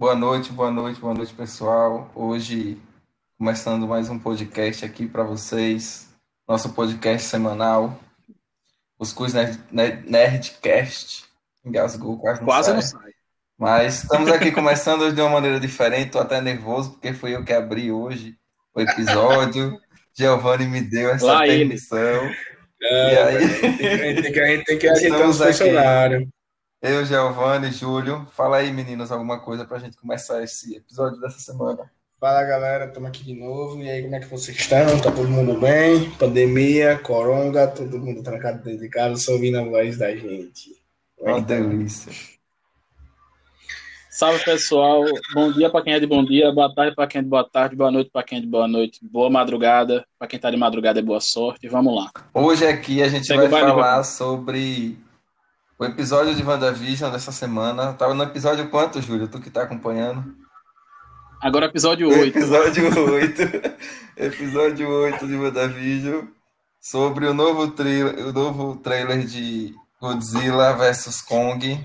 Boa noite, boa noite, boa noite, pessoal. Hoje, começando mais um podcast aqui para vocês, nosso podcast semanal, os Quiz Nerd, Nerdcast. Engasgou, quase não quase sai. não sai. Mas estamos aqui começando hoje de uma maneira diferente, estou até nervoso, porque foi eu que abri hoje o episódio. Giovanni me deu essa Lá ele. permissão. É, E aí? a gente tem que, a gente tem que Estamos os funcionários. Eu, Giovanni, Júlio. Fala aí, meninos, alguma coisa para a gente começar esse episódio dessa semana. Fala galera, estamos aqui de novo. E aí, como é que vocês estão? Tá todo mundo bem? Pandemia, coronga, todo mundo trancado dentro de casa, só ouvindo a voz da gente. Uma delícia. Salve pessoal, bom dia para quem é de bom dia, boa tarde para quem é de boa tarde, boa noite para quem é de boa noite, boa madrugada, para quem tá de madrugada é boa sorte. Vamos lá. Hoje aqui a gente Segue vai falar sobre o episódio de WandaVision dessa semana. Tava no episódio quanto, Júlio? Tu que tá acompanhando? Agora episódio 8. Episódio 8. episódio 8 de WandaVision. Sobre o novo, trailer, o novo trailer de Godzilla vs Kong.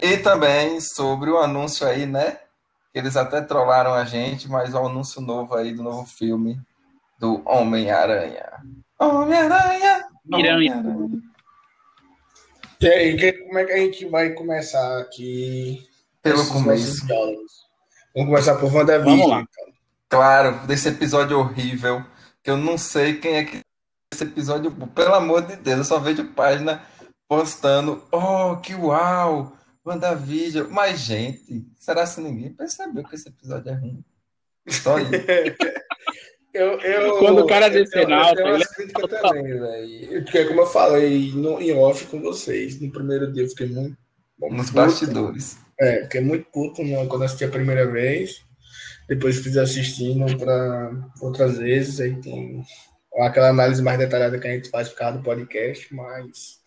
E também sobre o anúncio aí, né? Eles até trollaram a gente, mas o anúncio novo aí do novo filme do Homem-Aranha. Homem-Aranha! Homem-Aranha. E aí, que- como é que a gente vai começar aqui? Pelo começo. Vamos começar por WandaVision. Vamos lá. então. Claro, desse episódio horrível, que eu não sei quem é que esse episódio, pelo amor de Deus, eu só vejo página postando, oh, que uau, WandaVision. Mas, gente, será que ninguém percebeu que esse episódio é ruim? Só isso. Eu, eu, Quando o cara eu desse tenho- eu umas críticas também, velho. Porque, como eu falei no, em off com vocês, no primeiro dia eu fiquei muito. Nos puto. bastidores. É, fiquei muito puto né, quando assisti a primeira vez. Depois fiz assistindo para outras vezes. Aí tem aquela análise mais detalhada que a gente faz por causa do podcast, mas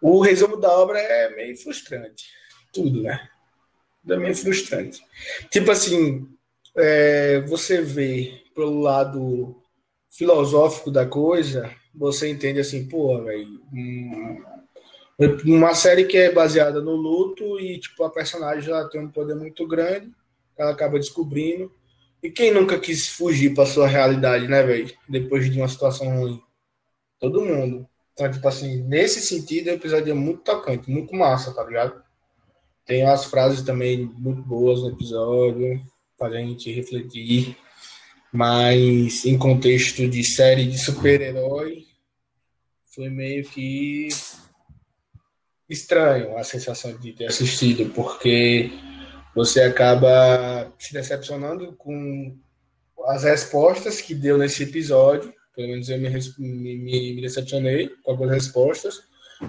o resumo da obra é meio frustrante. Tudo, né? Tudo é meio frustrante. Tipo assim, é, você vê pelo lado filosófico da coisa, você entende assim, pô, velho, uma série que é baseada no luto e tipo a personagem ela tem um poder muito grande, ela acaba descobrindo. E quem nunca quis fugir para sua realidade, né, velho? Depois de uma situação ruim, todo mundo. Então, tipo assim, nesse sentido, o episódio é muito tocante, muito massa, tá ligado? Tem umas frases também muito boas no episódio, para a gente refletir. Mas em contexto de série de super-herói, foi meio que estranho a sensação de ter assistido, porque você acaba se decepcionando com as respostas que deu nesse episódio. Pelo menos eu me, me- me decepcionei com algumas respostas,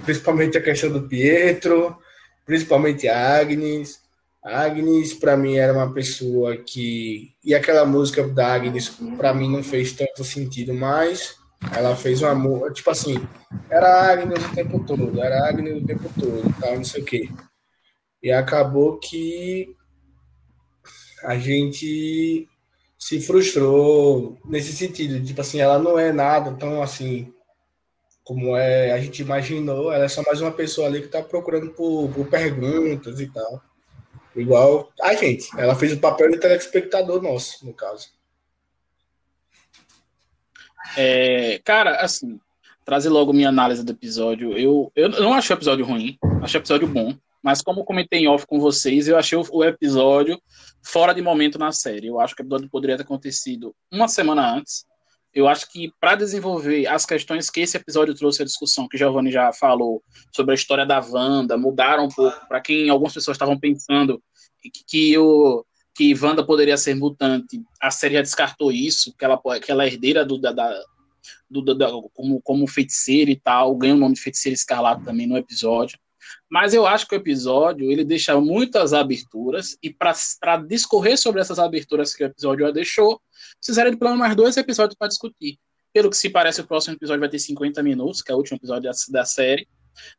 principalmente a questão do Pietro, principalmente a Agnes. Agnes, para mim, era uma pessoa que. E aquela música da Agnes, para mim, não fez tanto sentido mais. Ela fez uma. Tipo assim, era Agnes o tempo todo, era Agnes o tempo todo, tal, não sei o quê. E acabou que a gente se frustrou nesse sentido. Tipo assim, ela não é nada tão assim como é, a gente imaginou. Ela é só mais uma pessoa ali que tá procurando por, por perguntas e tal. Igual a gente. Ela fez o papel de telespectador nosso, no caso. É, cara, assim, trazer logo minha análise do episódio. Eu, eu não achei o episódio ruim, achei o episódio bom. Mas como comentei em off com vocês, eu achei o, o episódio fora de momento na série. Eu acho que o episódio poderia ter acontecido uma semana antes. Eu acho que para desenvolver as questões que esse episódio trouxe à discussão, que Giovanni já falou sobre a história da Wanda, mudaram um pouco para quem algumas pessoas estavam pensando que, que que Wanda poderia ser mutante. A série já descartou isso, que ela, que ela é herdeira do, da, da- do, da- como, como feiticeira e tal, ganha o nome de feiticeira escarlate também no episódio. Mas eu acho que o episódio ele deixa muitas aberturas e para discorrer sobre essas aberturas que o episódio já deixou, precisaria de pelo menos dois episódios para discutir. Pelo que se parece, o próximo episódio vai ter 50 minutos, que é o último episódio da, da série.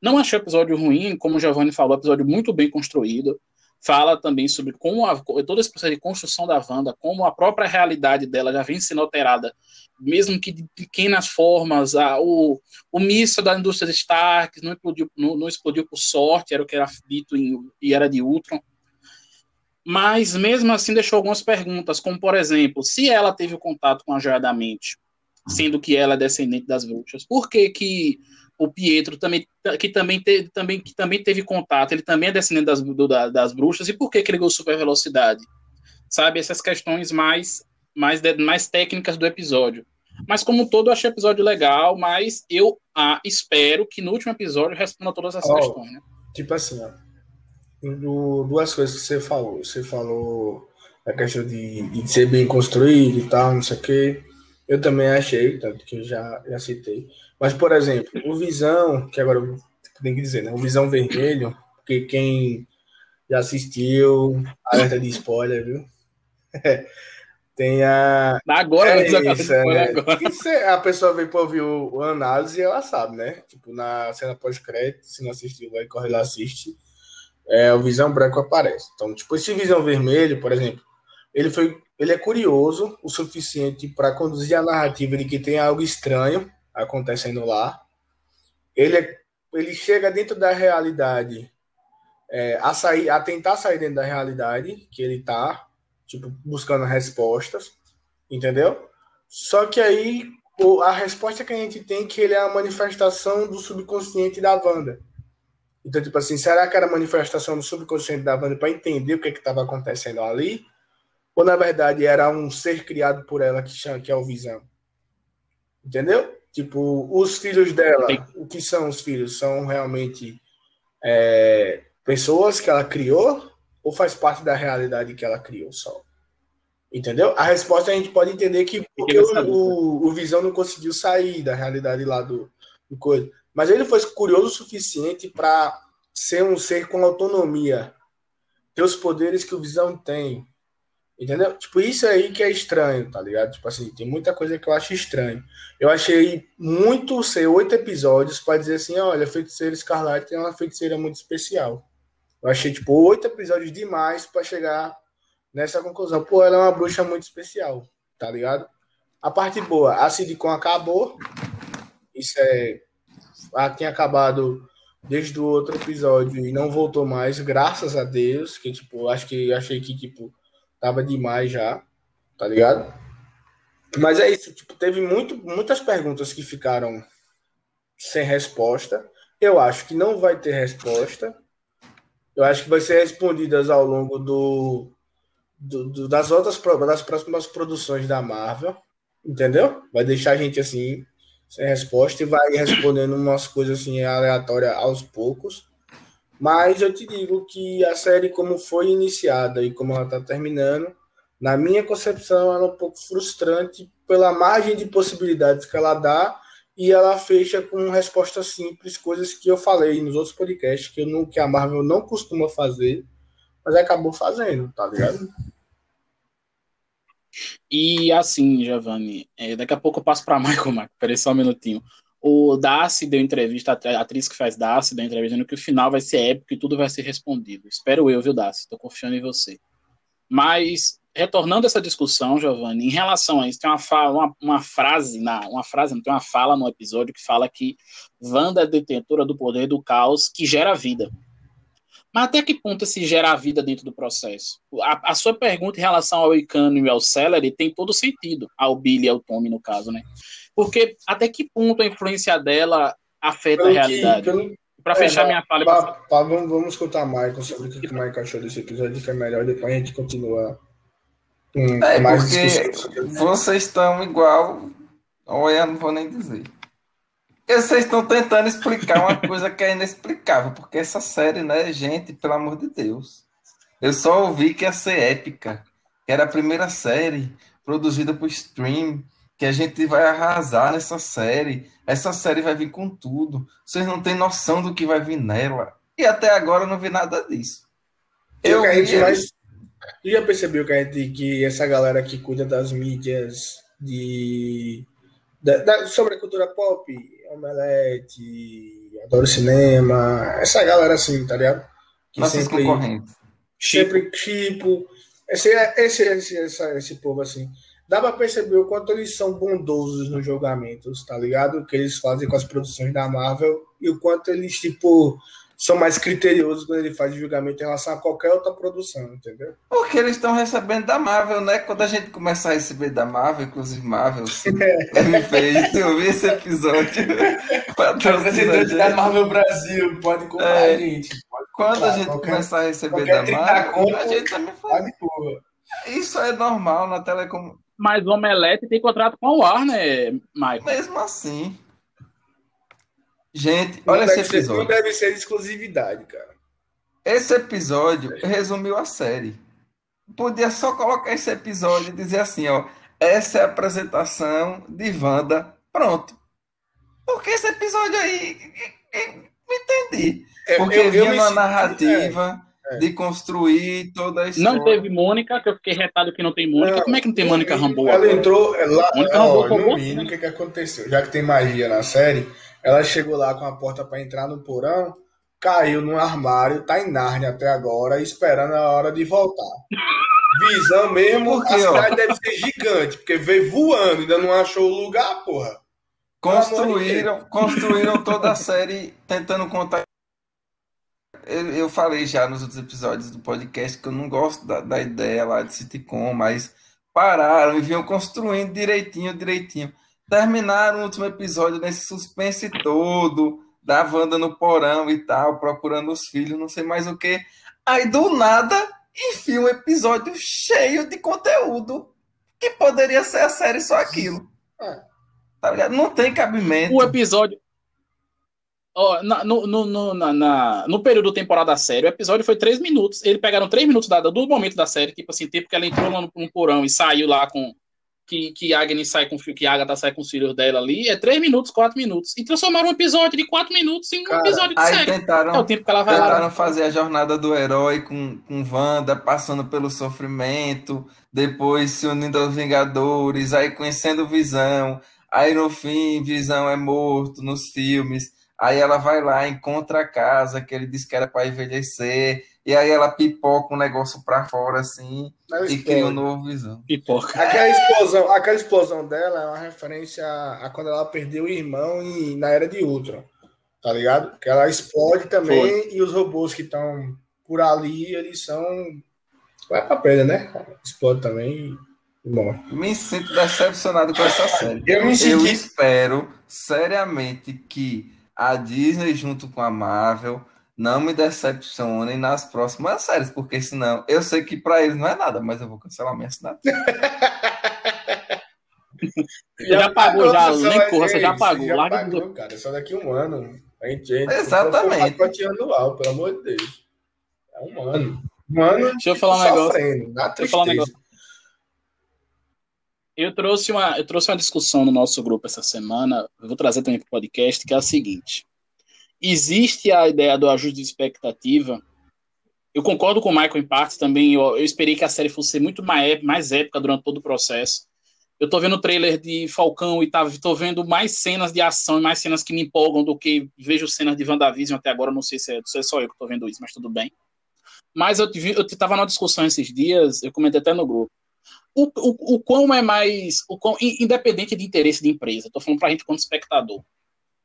Não achei o episódio ruim, como o Giovanni falou, episódio muito bem construído. Fala também sobre como a, todo esse processo de construção da Wanda, como a própria realidade dela já vem sendo alterada, mesmo que de pequenas formas. A, o, o míssil da indústria Stark não explodiu, não, não explodiu por sorte, era o que era dito em, e era de Ultron. mas mesmo assim deixou algumas perguntas, como por exemplo, se ela teve contato com a joia da mente, sendo que ela é descendente das bruxas, por que que o Pietro também que também teve, também que também teve contato, ele também é descendente das, do, das bruxas e por que que ele ganhou super velocidade? Sabe essas questões mais mais mais técnicas do episódio. Mas como um todo, eu achei o episódio legal, mas eu ah, espero que no último episódio responda todas essas oh, questões, né? Tipo assim, ó, duas coisas que você falou. Você falou a questão de, de ser bem construído e tal, não sei o quê. Eu também achei, tanto que eu já, já citei. Mas, por exemplo, o Visão, que agora eu tenho que dizer, né? O Visão Vermelho, porque quem já assistiu, alerta de spoiler, viu? Tem a. Agora, é isso, é, agora. Isso é, a pessoa vem para ouvir o, o análise ela sabe, né? Tipo, na cena pós-crédito, se não assistiu, vai correr lá assiste é, o Visão Branco aparece. Então, tipo, esse Visão Vermelho, por exemplo, ele foi, ele é curioso o suficiente para conduzir a narrativa de que tem algo estranho acontecendo lá. Ele, é, ele chega dentro da realidade, é, a sair, a tentar sair dentro da realidade que ele tá, tipo, buscando respostas, entendeu? Só que aí a resposta que a gente tem é que ele é a manifestação do subconsciente da Wanda. Então, tipo assim, será que era manifestação do subconsciente da Wanda para entender o que é estava acontecendo ali? Ou, na verdade, era um ser criado por ela que, chama, que é o Visão? Entendeu? Tipo, os filhos dela, o que são os filhos? São realmente é, pessoas que ela criou ou faz parte da realidade que ela criou só? Entendeu? A resposta a gente pode entender que porque o, o, o Visão não conseguiu sair da realidade lá do, do coisa. Mas ele foi curioso o suficiente para ser um ser com autonomia, ter os poderes que o Visão tem. Entendeu? Tipo, isso aí que é estranho, tá ligado? Tipo assim, tem muita coisa que eu acho estranho. Eu achei muito ser oito episódios para dizer assim: olha, feiticeira Escarlate é uma feiticeira muito especial. Eu achei, tipo, oito episódios demais para chegar nessa conclusão. Pô, ela é uma bruxa muito especial, tá ligado? A parte boa, a Sidicon acabou. Isso é ah, tinha acabado desde o outro episódio e não voltou mais, graças a Deus, que tipo, acho que achei que tipo tava demais já, tá ligado? Mas é isso, tipo, teve muito, muitas perguntas que ficaram sem resposta. Eu acho que não vai ter resposta. Eu acho que vai ser respondidas ao longo do, do, do das outras das próximas produções da Marvel, entendeu? Vai deixar a gente assim sem resposta e vai respondendo umas coisas assim aleatórias aos poucos. Mas eu te digo que a série, como foi iniciada e como ela está terminando, na minha concepção, ela é um pouco frustrante pela margem de possibilidades que ela dá e ela fecha com respostas simples, coisas que eu falei nos outros podcasts que, eu não, que a Marvel não costuma fazer, mas acabou fazendo, tá ligado? E assim, Giovanni, é, daqui a pouco eu passo para Michael Marco, peraí só um minutinho. O Darcy deu entrevista, a atriz que faz Darcy deu entrevista dizendo que o final vai ser épico e tudo vai ser respondido. Espero eu, viu, Darcy? Estou confiando em você. Mas, retornando a essa discussão, Giovanni, em relação a isso, tem uma, fala, uma, uma frase, na, uma frase, não tem uma fala no episódio que fala que Wanda é detentora do poder do caos que gera vida. Mas até que ponto se gera a vida dentro do processo? A, a sua pergunta em relação ao Icano e ao Celery tem todo sentido, ao Billy e ao Tommy, no caso, né? Porque até que ponto a influência dela afeta pelo a realidade? Para é, fechar minha fala. Pra, pra, vamos, vamos escutar Michael sobre o que o Michael achou desse episódio, que é melhor, depois a gente continua. Com é, mais porque vocês estão igual. Olha, não vou nem dizer. Vocês estão tentando explicar uma coisa que é inexplicável, porque essa série, né, gente, pelo amor de Deus. Eu só ouvi que ia ser épica, que era a primeira série produzida por stream, que a gente vai arrasar nessa série. Essa série vai vir com tudo. Vocês não têm noção do que vai vir nela. E até agora eu não vi nada disso. Eu, eu vi mais... Tu já percebeu que, essa galera que cuida das mídias de da, da, sobre a cultura pop, Omelete, Adoro Cinema, essa galera assim, tá ligado? Que Nossos sempre, concorrentes. Sempre, tipo, esse, esse, esse, esse, esse povo assim. Dá pra perceber o quanto eles são bondosos nos julgamentos, tá ligado? O que eles fazem com as produções da Marvel e o quanto eles, tipo, são mais criteriosos quando ele faz julgamento em relação a qualquer outra produção, entendeu? Porque eles estão recebendo da Marvel, né? Quando a gente começar a receber da Marvel, inclusive Marvel, é. me fez, eu vi esse episódio. Representante da Marvel Brasil, pode comprar é, a gente. Pode quando comprar, a gente qualquer, começar a receber da Marvel, a gente também faz. Isso é normal na telecom. Mas o Omelete tem contrato com a Warner, Michael. Mesmo assim. Gente, olha esse episódio. Ser, não deve ser de exclusividade, cara. Esse episódio resumiu a série. Podia só colocar esse episódio e dizer assim, ó. Essa é a apresentação de Wanda. Pronto. Porque esse episódio aí. Não entendi. É, Porque eu, eu vinha uma narrativa. É é. de construir toda a história. Não teve Mônica, que eu fiquei retado que não tem Mônica. Não, Como é que não tem Mônica Rambo? Ela entrou lá. Mônica Rambo, no mínimo, o que, que aconteceu? Já que tem magia na série, ela chegou lá com a porta para entrar no porão, caiu no armário, tá em Nárnia até agora, esperando a hora de voltar. Visão mesmo, porque, a cidade ó, deve ser gigante, porque veio voando, ainda não achou o lugar, porra. Construíram, construíram toda a série tentando contar eu, eu falei já nos outros episódios do podcast que eu não gosto da, da ideia lá de sitcom, mas pararam e vinham construindo direitinho, direitinho. Terminaram o último episódio nesse suspense todo, da Wanda no porão e tal, procurando os filhos, não sei mais o que. Aí do nada, enfia um episódio cheio de conteúdo que poderia ser a série só aquilo. É. Tá ligado? Não tem cabimento. O episódio, Oh, na, no, no, na, na, no período temporada da série, o episódio foi três minutos. Eles pegaram três minutos da, do momento da série, tipo assim, tempo que ela entrou no, no porão e saiu lá com. Que, que Agnes sai com que Agatha sai com os filhos dela ali, é três minutos, quatro minutos. E transformaram um episódio de quatro minutos em um Cara, episódio de aí série. Tentaram, é o tempo que ela vai tentaram lá. fazer a jornada do herói com, com Wanda, passando pelo sofrimento, depois se unindo aos Vingadores, aí conhecendo Visão. Aí no fim, Visão é morto nos filmes. Aí ela vai lá, encontra a casa que ele disse que era para envelhecer, e aí ela pipoca um negócio para fora assim e cria um novo visão. Pipoca. Aquela explosão, aquela explosão dela é uma referência a, a quando ela perdeu o irmão e, na era de Ultron. Tá ligado? Que ela explode também Foi. e os robôs que estão por ali, eles são. Vai pra perda, né? Explode também Bom. Me sinto decepcionado com essa série. Eu, me senti... Eu espero seriamente que a Disney junto com a Marvel não me decepcionem nas próximas séries, porque senão eu sei que para eles não é nada, mas eu vou cancelar minha assinatura. já, já pagou, já, nem corra, você já pagou. Já Larga pagou, do... cara, só daqui um ano. A gente, a gente Exatamente. Pacote anual, pelo amor de Deus. É um ano. Um ano Deixa eu falar um negócio. Deixa eu falar um negócio. Eu trouxe, uma, eu trouxe uma discussão no nosso grupo essa semana, eu vou trazer também para o podcast, que é a seguinte. Existe a ideia do ajuste de expectativa. Eu concordo com o Michael em parte também. Eu, eu esperei que a série fosse muito mais, mais épica durante todo o processo. Eu tô vendo o trailer de Falcão e tá, tô vendo mais cenas de ação e mais cenas que me empolgam do que vejo cenas de WandaVision até agora. Não sei se é, se é só eu que tô vendo isso, mas tudo bem. Mas eu, eu tava numa discussão esses dias, eu comentei até no grupo o, o, o quão é mais. O quão, independente de interesse de empresa, estou falando para a gente como espectador.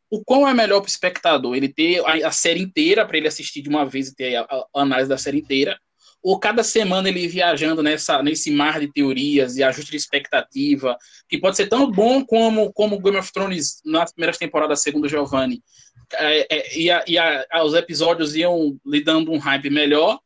O quão é melhor para o espectador? Ele ter a, a série inteira para ele assistir de uma vez e ter a, a, análise da série inteira? Ou cada semana ele viajando nessa, nesse mar de teorias e ajuste de expectativa, que pode ser tão bom como, como Game of Thrones nas primeiras temporadas, segundo Giovanni, é, é, e, a, e a, os episódios iam lhe dando um hype melhor,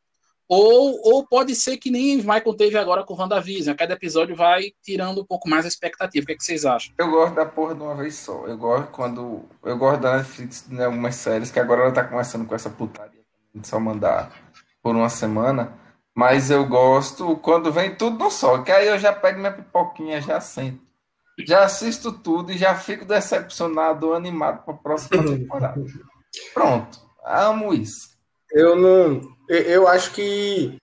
ou, ou pode ser que nem Michael teve agora com o WandaVision. Cada episódio vai tirando um pouco mais a expectativa. O que, é que vocês acham? Eu gosto da porra de uma vez só. Eu gosto quando. Eu gosto da Netflix em né, algumas séries, que agora ela tá começando com essa putaria de só mandar por uma semana. Mas eu gosto quando vem tudo no só. Que aí eu já pego minha pipoquinha, já sento. Já assisto tudo e já fico decepcionado, animado para a próxima temporada. Pronto. Amo isso. Eu não eu acho que.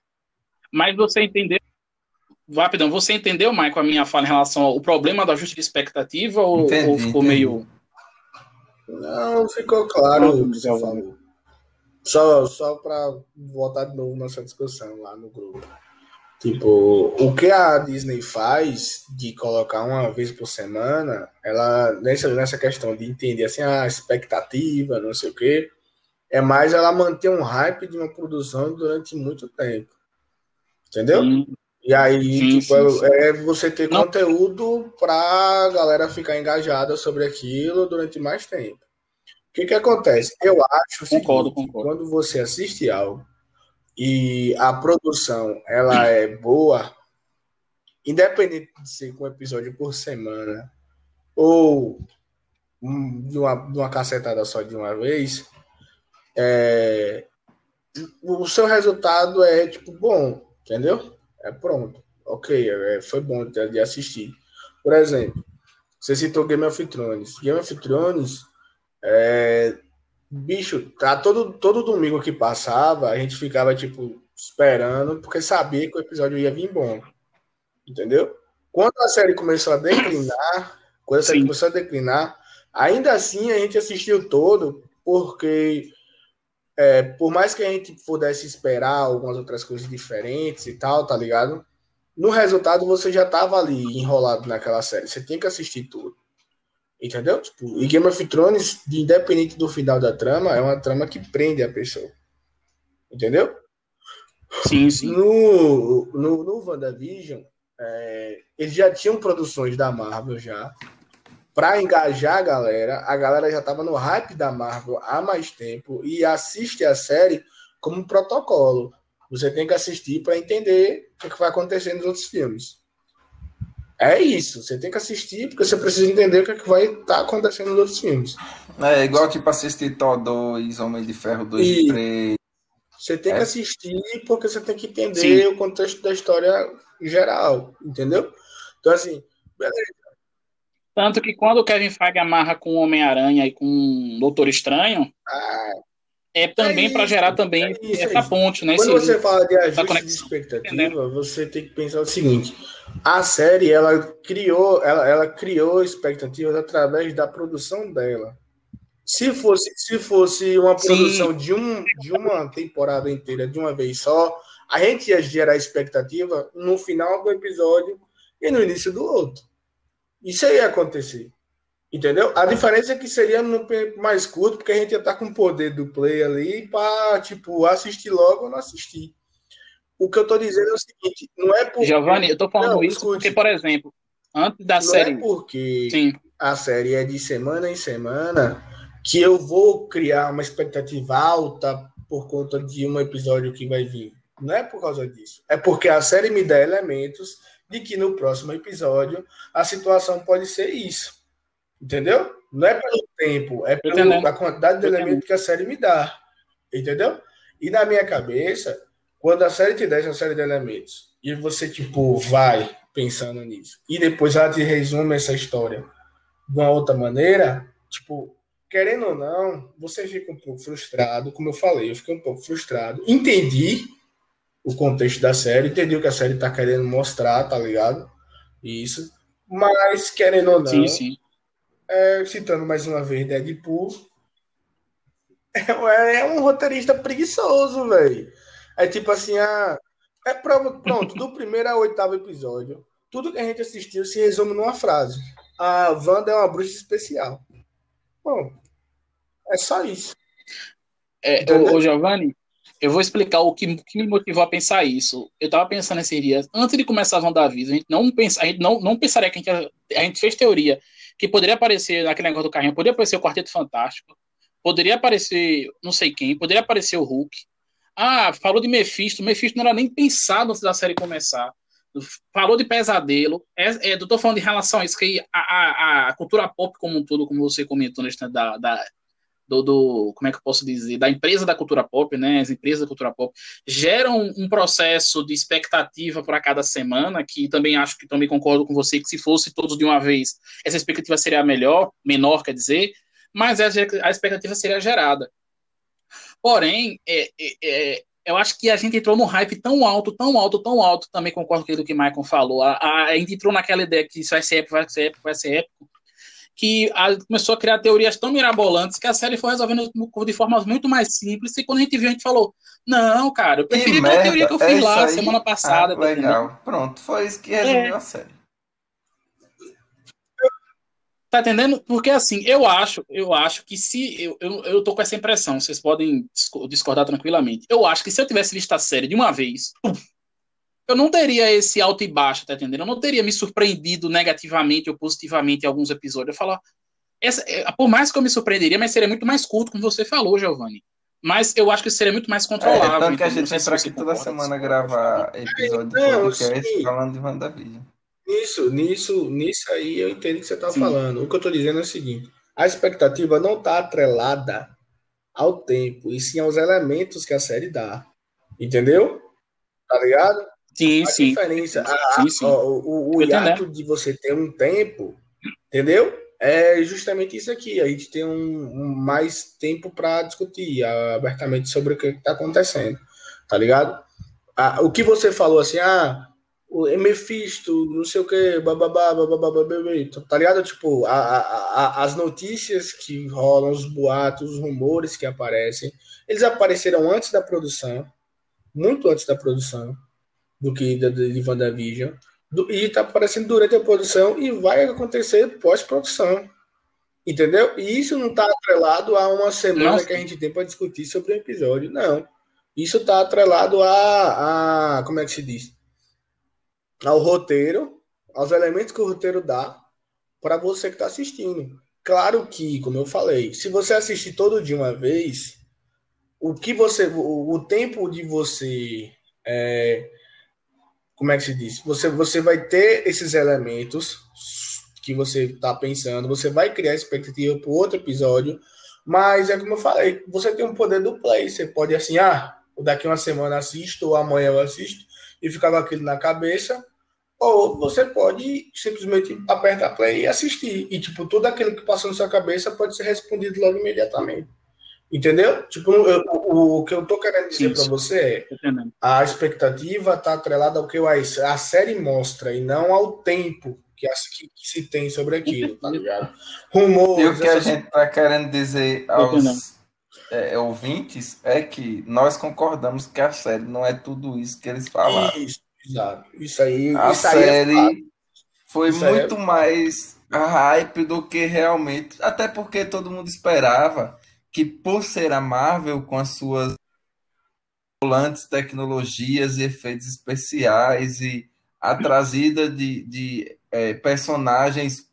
Mas você entendeu. Rapidão, você entendeu, Michael, a minha fala em relação ao problema do ajuste de expectativa ou, entendi, ou ficou entendi. meio. Não, ficou claro o que você falou. Só, só para voltar de novo nessa discussão lá no grupo. Tipo, o que a Disney faz de colocar uma vez por semana, ela nessa, nessa questão de entender assim a expectativa, não sei o quê, É mais ela manter um hype de uma produção durante muito tempo. Entendeu? Sim. E aí, sim, tipo, sim, sim. é você ter Não. conteúdo pra galera ficar engajada sobre aquilo durante mais tempo. O que que acontece? Eu acho concordo, seguinte, concordo. quando você assiste algo e a produção ela é boa, independente de ser com um episódio por semana ou de uma, de uma cacetada só de uma vez, é, o seu resultado é tipo bom, entendeu? É pronto, ok, é, foi bom de, assistir. Por exemplo, você citou Game of Thrones. Game of Thrones, é, bicho, tá todo, todo domingo que passava, a gente ficava tipo esperando, porque sabia que o episódio ia vir bom, entendeu? Quando a série começou a declinar, quando a série Sim. começou a declinar, ainda assim a gente assistiu todo, porque é, por mais que a gente pudesse esperar algumas outras coisas diferentes e tal, tá ligado? No resultado você já tava ali enrolado naquela série. Você tem que assistir tudo. Entendeu? Tipo, e Game of Thrones, independente do final da trama, é uma trama que prende a pessoa. Entendeu? Sim, sim. No, no, no WandaVision, é, eles já tinham produções da Marvel já para engajar a galera. A galera já estava no hype da Marvel há mais tempo e assiste a série como um protocolo. Você tem que assistir para entender o que, vai acontecer nos outros filmes. É isso, você tem que assistir porque você precisa entender o que, vai estar tá acontecendo nos outros filmes. É igual tipo assistir Thor 2, Homem de Ferro 2 e 3. Você tem é. que assistir porque você tem que entender Sim. o contexto da história geral, entendeu? Então, assim, beleza. Tanto que quando o Kevin Feige amarra com o Homem-Aranha e com o Doutor Estranho, ah, é também é para gerar também é isso, essa é ponte, né? Quando você fala de ajuste de expectativa, você tem que pensar o seguinte: a série ela criou, ela, ela criou expectativas através da produção dela. Se fosse, se fosse uma produção de, um, de uma temporada inteira de uma vez só, a gente ia gerar expectativa no final do episódio e no início do outro. Isso aí ia acontecer. Entendeu? A diferença é que seria no tempo mais curto, porque a gente ia estar com o poder do play ali para, tipo, assistir logo ou não assistir. O que eu estou dizendo é o seguinte, não é porque... Giovanni, eu estou falando não, isso escute, porque, por exemplo, antes da não série... Não é porque Sim. a série é de semana em semana que eu vou criar uma expectativa alta por conta de um episódio que vai vir. Não é por causa disso. É porque a série me dá elementos de que no próximo episódio a situação pode ser isso. Entendeu? Não é pelo tempo, é pela quantidade de elementos que a série me dá. Entendeu? E na minha cabeça, quando a série te dá essa série de elementos e você, tipo, vai pensando nisso, e depois ela te resume essa história de uma outra maneira, tipo, querendo ou não, você fica um pouco frustrado, como eu falei, eu fiquei um pouco frustrado. Entendi o contexto da série, entendi o que a série tá querendo mostrar, tá ligado? Isso. Mas, querendo ou não, sim, sim. É, citando mais uma vez Deadpool, é, é um roteirista preguiçoso, velho. É tipo assim, a, é prova, pronto, do primeiro ao oitavo episódio, tudo que a gente assistiu se resume numa frase. A Wanda é uma bruxa especial. Bom, é só isso. É, o, Giovanni, eu vou explicar o que, que, me motivou a pensar isso. Eu tava pensando esses dias, antes de começar a WandaVision, a gente não, pensa, a gente não, não pensaria que a gente, a gente fez teoria que poderia aparecer naquele negócio do carrinho, poderia aparecer o Quarteto Fantástico, poderia aparecer não sei quem, poderia aparecer o Hulk. Ah, falou de Mephisto, Mephisto não era nem pensado antes da série começar. Falou de pesadelo. É, é, eu tô falando em relação a isso, que a, a, a cultura pop como um todo, como você comentou, né, da, da do, do, como é que eu posso dizer, da empresa da cultura pop, né, as empresas da cultura pop, geram um processo de expectativa para cada semana, que também acho que também concordo com você, que se fosse todos de uma vez, essa expectativa seria melhor, menor, quer dizer, mas a, expectativa seria gerada. Porém, é, é, é, eu acho que a gente entrou num hype tão alto, tão alto, tão alto, também concordo com o que o Michael falou, a, a, a gente entrou naquela ideia que isso vai ser épico, vai ser épico, vai ser épico, que a, começou a criar teorias tão mirabolantes que a série foi resolvendo de formas muito mais simples. E quando a gente viu, a gente falou: Não, cara, eu preferi a teoria que eu fiz é lá aí? semana passada. Ah, legal. Pronto, foi isso que resumiu é. a série. Tá entendendo? Porque assim, eu acho, eu acho que se eu, eu, eu tô com essa impressão, vocês podem discordar tranquilamente. Eu acho que se eu tivesse visto a série de uma vez, eu não teria esse alto e baixo, tá entendendo? Eu não teria me surpreendido negativamente ou positivamente em alguns episódios. Eu falar, essa, é, por mais que eu me surpreenderia, mas seria muito mais curto, como você falou, Giovanni. Mas eu acho que seria muito mais controlável. É, tanto que a gente vem pra aqui toda semana gravar episódio de podcast falando de WandaVision. Nisso, nisso, nisso aí eu entendo o que você está falando. O que eu estou dizendo é o seguinte: a expectativa não está atrelada ao tempo, e sim aos elementos que a série dá. Entendeu? Tá ligado? Sim, a sim. Diferença, a, sim, sim. A, o, o, hiato de você ter um tempo, entendeu? É justamente isso aqui. A gente tem um, um mais tempo para discutir abertamente sobre o que está acontecendo. Tá ligado? Ah, o que você falou assim, ah, o Mephisto, não sei o que, bababá, bababá, bababá, tá ligado? Tipo, a, a, a, as notícias que rolam, os boatos, os rumores que aparecem, eles apareceram antes da produção, muito antes da produção do que da, de WandaVision, do, e tá aparecendo durante a produção e vai acontecer pós-produção. Entendeu? E isso não tá atrelado a uma semana Nossa. que a gente tem para discutir sobre o episódio, não. Isso tá atrelado a, a como é que se diz? ao roteiro, aos elementos que o roteiro dá para você que está assistindo. Claro que, como eu falei, se você assistir todo de uma vez, o que você, o, o tempo de você, é, como é que se diz? Você, você vai ter esses elementos que você está pensando, você vai criar expectativa para outro episódio, mas é como eu falei, você tem um poder do play, você pode assim, ah, daqui uma semana assisto, ou amanhã eu assisto, e ficava aquilo na cabeça, ou você pode simplesmente apertar play e assistir. E, tipo, tudo aquilo que passou na sua cabeça pode ser respondido logo imediatamente. Entendeu? Tipo, eu, o, o, que eu tô querendo dizer para você é a expectativa tá atrelada ao que a, a série mostra e não ao tempo que, que, que se tem sobre aquilo, tá ligado? Rumores. E o que a gente tá querendo dizer aos é, ouvintes é que nós concordamos que a série não é tudo isso que eles falaram. Isso, exato. Isso aí. A isso série aí é foi isso muito é... mais hype do que realmente. Até porque todo mundo esperava que, por ser a Marvel, com as suas volantes tecnologias e efeitos especiais e a trazida de, de é, personagens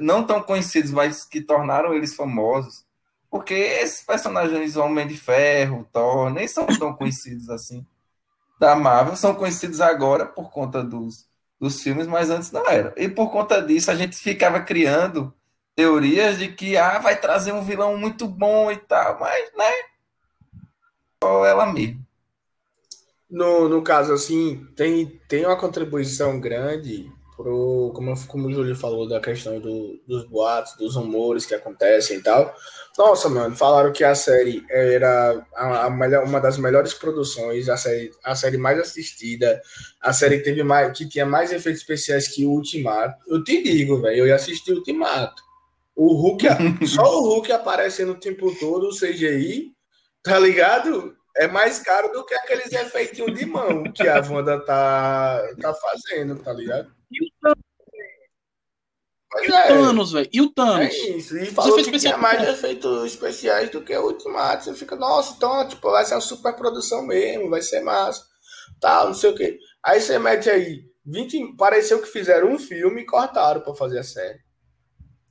não tão conhecidos, mas que tornaram eles famosos porque esses personagens Homem de Ferro, Thor, nem são tão conhecidos assim da Marvel, são conhecidos agora por conta dos, dos filmes, mas antes não era. E por conta disso a gente ficava criando teorias de que ah, vai trazer um vilão muito bom e tal, mas né? Só ela mesmo. No, no caso, assim, tem, tem uma contribuição grande pro, como, como o Júlio falou, da questão do, dos boatos, dos rumores que acontecem e tal. Nossa, mano, falaram que a série era a, a melhor, uma das melhores produções, a série, a série mais assistida, a série que, teve mais, que tinha mais efeitos especiais que o Ultimato. Eu te digo, velho, eu ia assistir o Ultimato. O Hulk, só o Hulk aparecendo o tempo todo, o CGI, tá ligado? É mais caro do que aqueles efeitinhos de mão que a Wanda tá, tá fazendo, tá ligado? E o Thanos, e o é. Thanos, velho. E o Thanos? É isso. E falou que tinha mais efeitos especiais do que o Ultimato. Você fica, nossa, então, tipo, vai ser uma super produção mesmo, vai ser massa. Tal, não sei o quê. Aí você mete aí 20. Pareceu que fizeram um filme e cortaram pra fazer a série.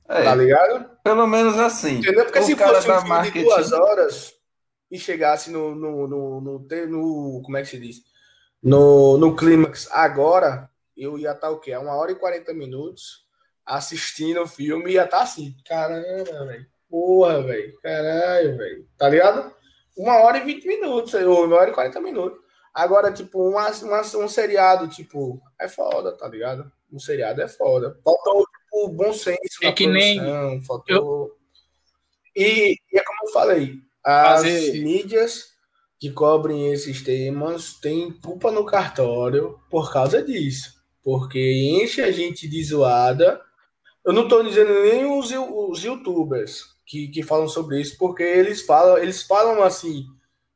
É, tá ligado? Pelo menos assim. Entendeu? Porque se fosse um filme de duas horas e chegasse no, no, no, no, no, Como é que se diz? No, no clímax agora, eu ia estar o quê? A uma hora e 40 minutos assistindo o filme e ia estar assim, caramba, velho. Porra, velho. Caralho, velho. Tá ligado? Uma hora e 20 minutos, ou uma hora e 40 minutos. Agora, tipo, uma, uma, um seriado, tipo, é foda, tá ligado? Um seriado é foda. Faltou, tipo, bom senso é que produção, nem... faltou... Eu... E, e é como eu falei, as Fazer... mídias que cobrem esses temas têm culpa no cartório por causa disso porque enche a gente de zoada. Eu não estou dizendo nem os, os youtubers que, que falam sobre isso, porque eles falam, eles falam assim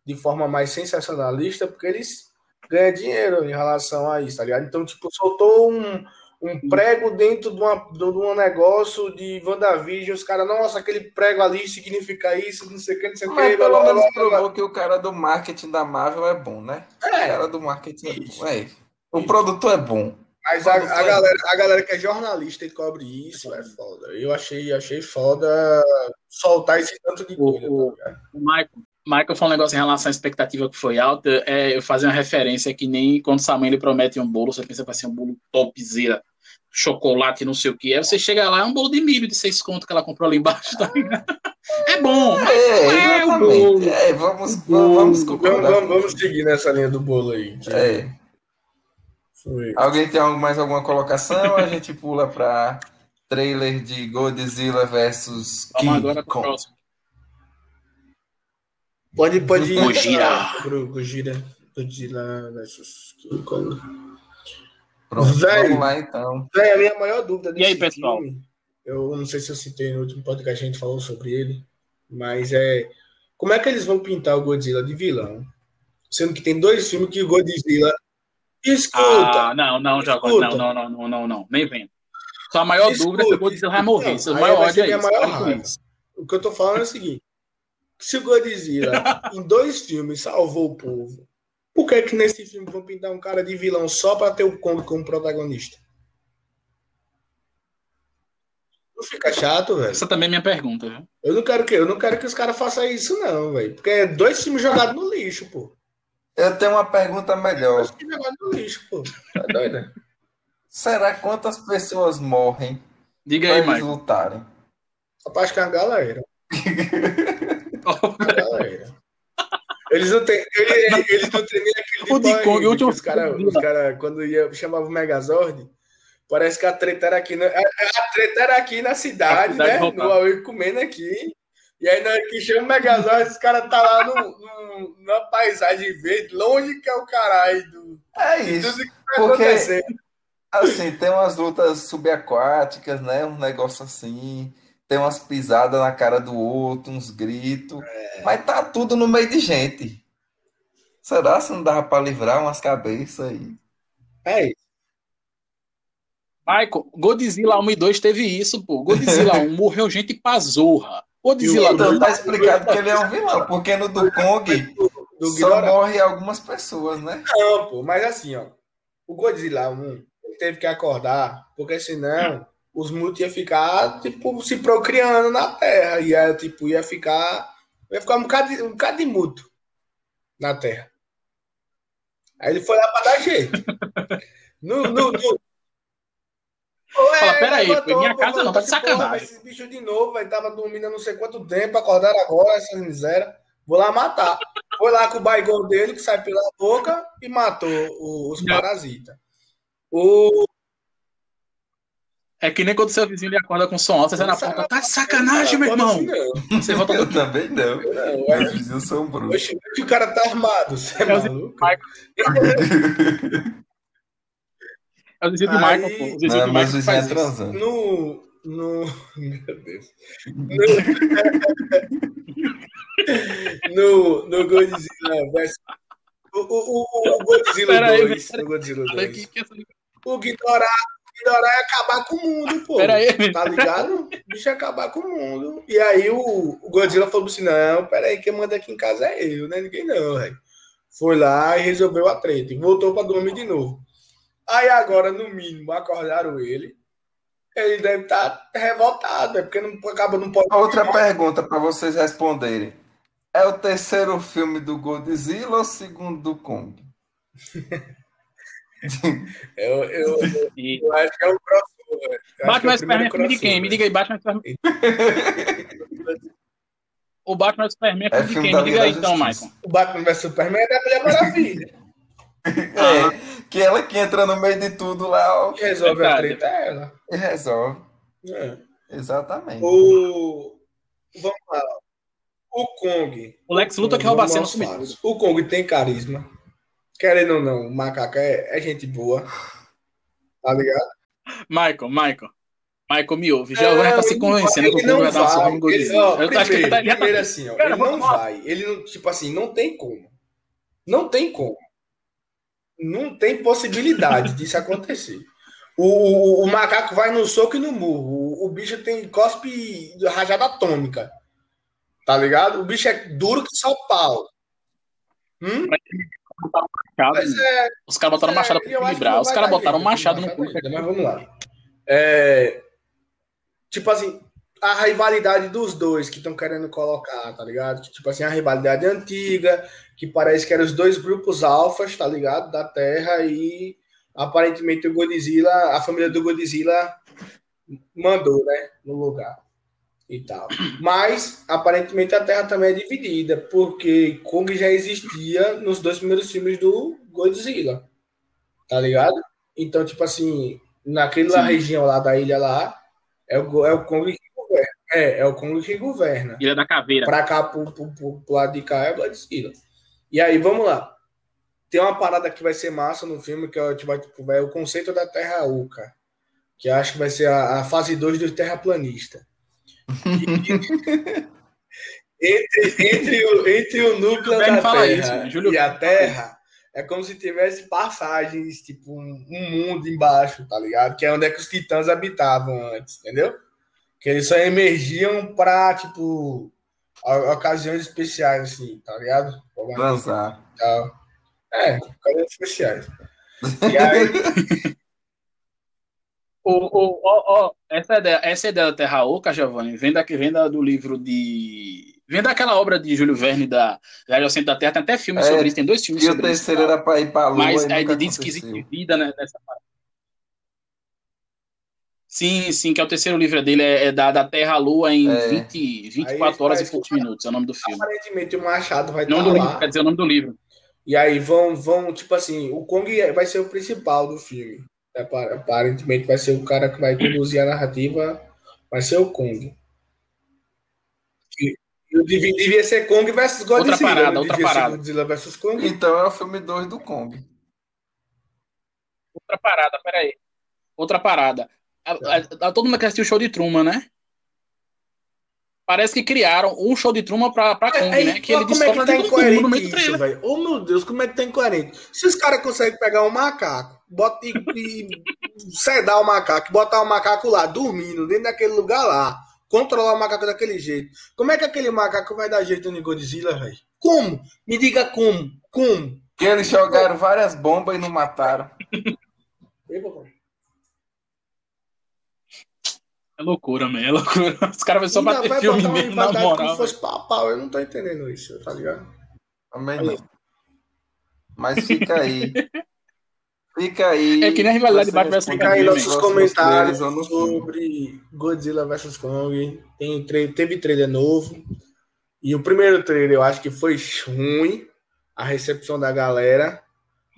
de forma mais sensacionalista, porque eles ganham dinheiro em relação a isso, tá ligado? Então, tipo, soltou um, um prego dentro de, uma, de um negócio de WandaVision, os caras, nossa, aquele prego ali significa isso, não sei o que, não sei o que. Mas pelo menos provou que o cara do marketing da Marvel é bom, né? É. O cara do marketing é bom. É. O produtor é bom. Mas a, a, galera, a galera que é jornalista e cobre isso é foda. Eu achei, achei foda soltar esse tanto de coisa. O, tá o Michael, Michael falou um negócio em relação à expectativa que foi alta. É eu fazer uma referência que nem quando Samuel ele promete um bolo, você pensa que vai ser um bolo topzera, chocolate, não sei o que. Aí você chega lá, é um bolo de milho de seis contos que ela comprou ali embaixo, tá ligado? É bom, mas É, não é o bolo. É, vamos, bolo. vamos Vamos, vamos, vamos seguir nessa linha do bolo aí. que É. Alguém tem mais alguma colocação? A gente pula para trailer de Godzilla versus Vamos King agora Kong. próximo. Pode, pode ir. Gojira. Gojira. Godzilla versus King Kong. Pronto, Véi. vamos lá então. Véi, a minha maior dúvida desse aí, pessoal? filme, eu não sei se eu citei no último podcast, a gente falou sobre ele, mas é como é que eles vão pintar o Godzilla de vilão? Sendo que tem dois filmes que o Godzilla. Escuta! Ah, não, não, Escuta. não, não, não, não, não, não, nem vem. Sua maior Escuta, dúvida é se o Godzilla vai morrer. não, maior vai ódio é isso. maior. O que eu tô falando é o seguinte: se o Godzilla em dois filmes salvou o povo, por que que nesse filme vão pintar um cara de vilão só pra ter o Kong como protagonista? Não fica chato, velho. Essa também é minha pergunta, viu? Eu não quero que, eu não quero que os caras façam isso, não, velho. Porque é dois filmes jogados no lixo, pô. Eu tenho uma pergunta melhor. Dois filmes jogados no lixo, pô. Tá doido, né? Será quantas pessoas morrem Diga para aí, eles Michael. lutarem? Rapaz, que é uma galera. Eles não têm. Eles, eles não têm nem aquele O de Power Kong, último Os caras, cara, quando ia, chamava o Megazord, parece que a treta era aqui. Na, a, a treta era aqui na cidade, cidade né? No Aue comendo aqui. E aí, na hora que chama o Megazord, os caras tá lá no, no, numa paisagem verde, longe que é o caralho do. É isso. tudo que vai Porque- acontecer. Assim, tem umas lutas subaquáticas, né? Um negócio assim. Tem umas pisadas na cara do outro, uns gritos. Mas tá tudo no meio de gente. Será se não dava pra livrar umas cabeças aí? É isso. Michael, Godzilla 1 e 2 teve isso, pô. Godzilla 1 morreu gente pra zorra. Godzilla E o- 2 Então tá explicado que ele é um vilão, porque no do Kong Do só Ghidorah. morre algumas pessoas, né? Não, pô, mas assim, ó. O Godzilla 1 ele teve que acordar, porque senão os mutos iam ficar, tipo, se procriando na Terra. Ia, tipo, ia ficar. Ia ficar um bocado, de- um bocado de muto na Terra. Aí ele foi lá pra dar jeito. No, no, no... Pô, Fala, pera aí, levantou, foi minha casa não, tá de pô, sacanagem. Esse bicho de novo, vai tava dormindo há não sei quanto tempo, acordaram agora, essa miséria. Vou lá matar. Foi lá com o baigão dele, que sai pela boca, e matou os parasitas. O... É que nem quando seu vizinho lhe acorda com som alto, você sai na porta. Tá de sacanagem, meu irmão. Assim, não. Você volta Eu também não. Não, Meus é- vizinhos são brutos. Oxe, que o cara tá armado, você é É maluco? É o vizinho Aí- Michael, pô. O vizinho Não, meus Michael faz é isso. transando. No. No. Meu Deus. No, no Godzilla versus. O, o, o, o Godzilla Pera aí, 2. pera no Godzilla Olha 2. aqui que essa- O Ghidorah, Ghidorah ia acabar com o mundo, pô. Pera aí, meu. Tá ligado? O bicho ia acabar com o mundo. E aí o, o Godzilla falou assim: não, peraí, quem manda aqui em casa é eu, né? Ninguém não, velho. Foi lá e resolveu a treta. E voltou pra dormir de novo. Aí agora, no mínimo, acordaram ele. Ele deve estar revoltado, é porque não acaba, não pode. Outra pergunta para vocês responderem. É o terceiro filme do Godzilla ou o segundo do Kong? Eu, eu, eu acho que é um crossover. É Batman Superman é filme de quem? Me diga aí, Batman Superman. O Batman Superman é É filme de quem? da Me diga aí então. Michael. O Batman vs Superman é da Mulher Maravilha. É, que ela que entra no meio de tudo lá ó, resolve a treta é ela. e resolve. É. Exatamente. O. Vamos lá. O Kong. O Lex Luthor que rouba a cena. O Kong tem carisma. Querendo ou não, o macaco é, é gente boa. Tá ligado? Michael, Michael. Michael, me ouve. Já vai tá se convencendo que não vai dar vai. no Ele, ó, Eu acho que ele primeiro, tá, primeiro assim, ó, Cara, ele não vai. Ele não, tipo assim, não tem como. Não tem como. Não tem possibilidade disso acontecer. O, o, o, macaco vai no soco e no murro. O, o bicho tem cospe rajada atômica. Tá ligado? O bicho é duro que só pau. Hum? É, os caras botaram é, machado pra equilibrar. Os caras botaram machado no cu. Mas vamos lá. É, tipo assim, a rivalidade dos dois que estão querendo colocar, tá ligado? Tipo assim, a rivalidade antiga, que parece que eram os dois grupos alfas, tá ligado? Da Terra e aparentemente o Godzilla, a família do Godzilla mandou, né, no lugar e tal. Mas aparentemente a Terra também é dividida, porque Kong já existia nos dois primeiros filmes do Godzilla. Tá ligado? Então, tipo assim, naquela Sim. região lá da ilha lá, é o, é o Kong que governa. É, é o Kong que governa. Ilha da Caveira. Pra cá, pro, pro, pro, pro lado de cá, é o Godzilla. E aí, vamos lá. Tem uma parada que vai ser massa no filme, que é, tipo, vai, o conceito da Terra Oca. Que acho que vai ser a, a fase 2 do Terraplanista. Entre, entre, o, entre o núcleo da Terra isso, e a Terra é como se tivesse passagens, tipo, um, um, mundo embaixo, tá ligado? Que é onde é que os titãs habitavam antes, entendeu? Que eles só emergiam pra, tipo, ocasiões especiais, assim, tá ligado? Transar. É, ocasiões especiais. E aí. o, o, o, o, essa, ideia, essa ideia da Terra Oca, Giovanni, vem, da, vem da, do livro de. Vem daquela obra de Júlio Verne da Viagem ao Centro da Terra, tem até filmes é, sobre isso, tem dois filmes sobre isso. E o terceiro era para ir para a Lua. Mas aí ele diz que existe vida né, nessa parte. Sim, sim, que é o terceiro livro dele, é, é da, da Terra à Lua em é. 20, 24 horas e poucos minutos, é o nome do filme. Aparentemente o Machado vai estar lá. Livro, quer dizer, o nome do livro. E aí vão, vão, tipo assim, o Kong vai ser o principal do filme. Aparentemente vai ser o cara que vai conduzir a narrativa, vai ser o Kong. E, devia ser Kong versus Godzilla. Outra parada, outra parada. Godzilla versus Kong. Então é o filme 2 do Kong. Outra parada, peraí. Outra parada. A, a, a, todo mundo quer assistir o show de Truman, né? Parece que criaram um show de Truman pra, pra Kong, é, né? Que ele como é que tá incoerente no meio isso, velho? Oh, meu Deus, como é que tá incoerente? Se os caras conseguem pegar um macaco, bota, e, e sedar o macaco, botar o macaco lá, dormindo, dentro daquele lugar lá, controlar o macaco daquele jeito, como é que aquele macaco vai dar jeito no Godzilla, velho? Como? Me diga como. Como? Que eles jogaram várias bombas e não mataram. É loucura, man. É loucura. Os caras vão só bater vai filme mesmo, na moral. Como fosse pau, pau. Eu não tô entendendo isso, tá ligado? Também não. Mas fica aí. Fica aí. É que nem a rivalidade de Batman vs Fica aí nossos comentários sobre Godzilla vs Kong. Tem, teve trailer novo. E o primeiro trailer eu acho que foi ruim. A recepção da galera.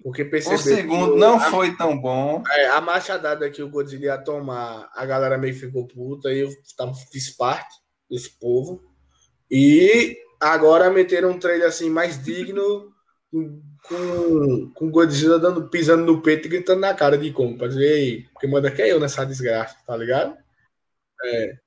Porque percebeu. O segundo não a, foi tão bom. É, a machadada que o Godzilla ia tomar, a galera meio ficou puta e eu tava, fiz parte desse povo. E agora meteram um trailer assim mais digno, com, com o Godzilla dando, pisando no peito e gritando na cara de como, pra dizer, Ei, porque manda que é eu nessa desgraça, tá ligado? É.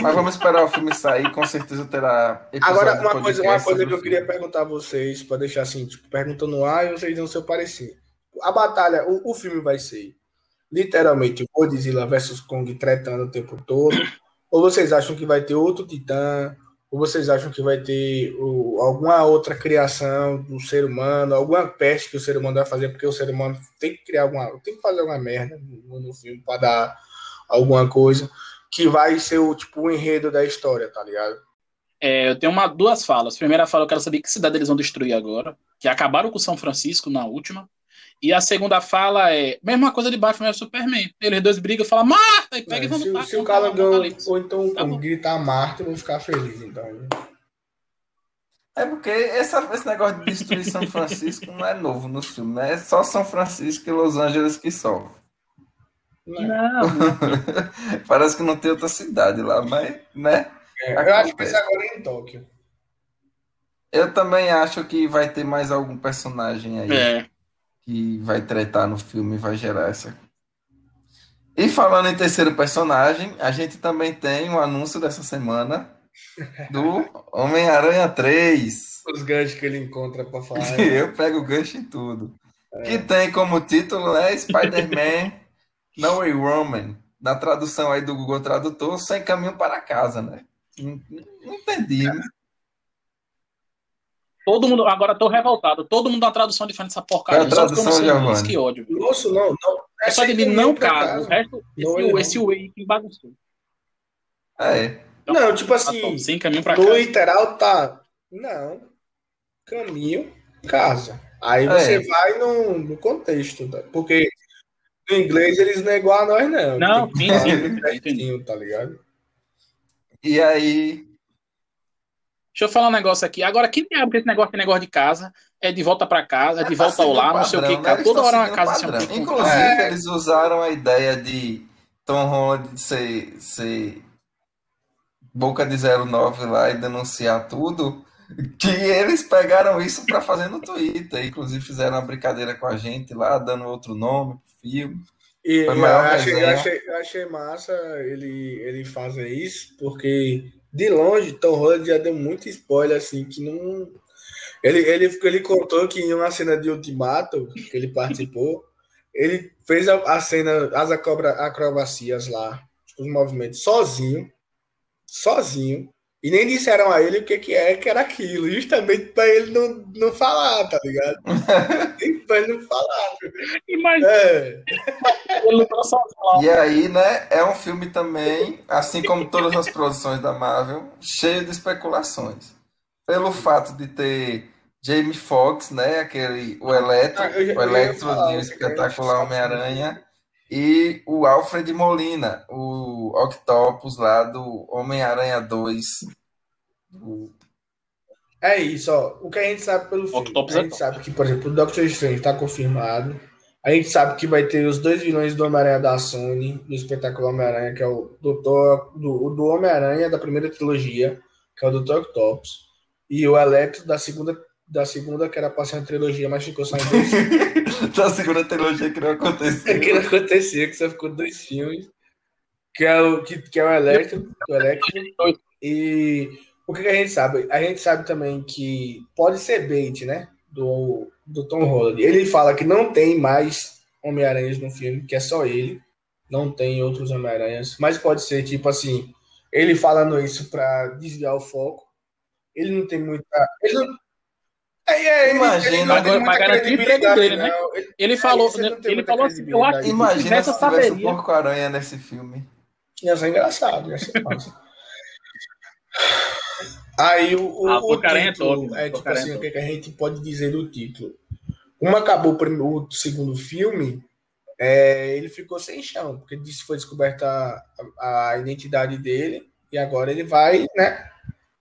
Mas vamos esperar o filme sair, com certeza terá. Agora, uma coisa, uma coisa que eu queria perguntar a vocês, para deixar assim, tipo, perguntando no ar e vocês dão o seu parecer. A batalha, o, o filme vai ser literalmente Godzilla versus Kong tretando o tempo todo? Ou vocês acham que vai ter outro Titã? Ou vocês acham que vai ter alguma outra criação do ser humano, alguma peste que o ser humano vai fazer, porque o ser humano tem que criar alguma, tem que fazer alguma merda no, no filme para dar alguma coisa que vai ser o tipo o enredo da história, tá ligado? É, eu tenho uma, duas falas. Primeira fala, eu quero saber que cidade eles vão destruir agora, que acabaram com São Francisco na última. E a segunda fala é, mesma coisa de Batman e Superman. Eles dois brigam e falam, Marta! E pega é, e vão lutar. Se, se o Calangão ou então tá gritar Marta, eu vou ficar feliz, então. É porque essa, esse negócio de destruir São Francisco não é novo no filme, né? É só São Francisco e Los Angeles que sofrem. Não. Parece que não tem outra cidade lá, mas, né? É, eu acho que esse agora é em Tóquio. Eu também acho que vai ter mais algum personagem aí é. que vai tretar no filme e vai gerar essa. E falando em terceiro personagem, a gente também tem um anúncio dessa semana do Homem-Aranha 3. Os ganchos que ele encontra para falar. Eu pego o gancho em tudo. Que tem como título, né? Spider-Man No Way Woman. Na tradução aí do Google Tradutor, sem caminho para casa, né? Não, não entendi. Né? Todo mundo, agora tô revoltado. Todo mundo dá tradução diferente dessa porcaria. É a tradução, só Giovanni. Que ódio. Nossa, não, não. É só de mim, não caso. O resto, Não, esse, way que bagunçou. É. Então, Não, tipo tá assim, top, sem caminho pra no casa. literal tá. Não. Caminho, casa. Aí você É. vai no, no contexto, tá? porque no inglês eles não é igual a nós, não. Não, sim, sim, certinho, tá ligado? E aí, Deixa eu falar um negócio aqui. Agora, que diabo que esse negócio, esse negócio de casa é de volta pra casa, é de tá volta ao lar, não sei o que, né? cara. Toda hora uma seguindo casa assim, padrão. Inclusive, É. eles usaram a ideia de Tom Holland ser, ser boca de 09 lá e denunciar tudo, que eles pegaram isso para fazer no Twitter. Inclusive, fizeram uma brincadeira com a gente lá, dando outro nome filme. E eu achei, eu achei, eu achei massa ele, ele fazer isso, porque de longe Tom Holland já deu muito spoiler, assim, que não. Ele, ele, ele contou que em uma cena de Ultimato, que ele participou, ele fez a, a cena, as acrobacias lá, os movimentos, sozinho, sozinho, e nem disseram a ele o que, que é que era aquilo, justamente para ele não, não falar, tá ligado? Nem pra ele não falar. Imagina, É. E aí, né, é um filme também, assim como todas as produções da Marvel, cheio de especulações. Pelo fato de ter Jamie Foxx, né, aquele, o Electro, Ah, já- o Electro de O o Espetacular Homem-Aranha, e o Alfred Molina, o Octopus lá do Homem-Aranha 2. do- É isso, ó. O que a gente sabe pelo filme. Octopus a é gente top. sabe que, por exemplo, o Doctor Strange tá confirmado. A gente sabe que vai ter os dois vilões do Homem-Aranha da Sony, no espetáculo Homem-Aranha, que é o Doutor, do, o do Homem-Aranha da primeira trilogia, que é o Doutor Octopus, e o Electro da segunda, da segunda que era pra ser uma trilogia, mas ficou só em dois filmes. da segunda trilogia que não aconteceu. que não aconteceu, que só ficou dois filmes. Que é o, que, que é o Electro, o Electro. E o que, que a gente sabe? A gente sabe também que pode ser bait, né? Do, do Tom Holland. Ele fala que não tem mais Homem-Aranhas no filme, que é só ele. Não tem outros Homem-Aranhas. Mas pode ser, tipo assim, ele falando isso pra desviar o foco. Ele não tem muita. Ele não. É, é, ele- Imagina, ele agora pra garantir o emprego credibilidade, dele, né? Ele- Ele é falou, ele não tem ele muita falou assim, eu acho que credibilidade. se Imagina tivesse, se eu tivesse o saberia. Porco-Aranha nesse filme. Ia ser engraçado, ia ser massa. Aí o, o, Ah, o é título, top, é tipo é assim, o que, a gente pode dizer do título? Como acabou o, prim- o segundo filme, é, ele ficou sem chão, porque disse foi descoberta a, a identidade dele e agora ele vai, né,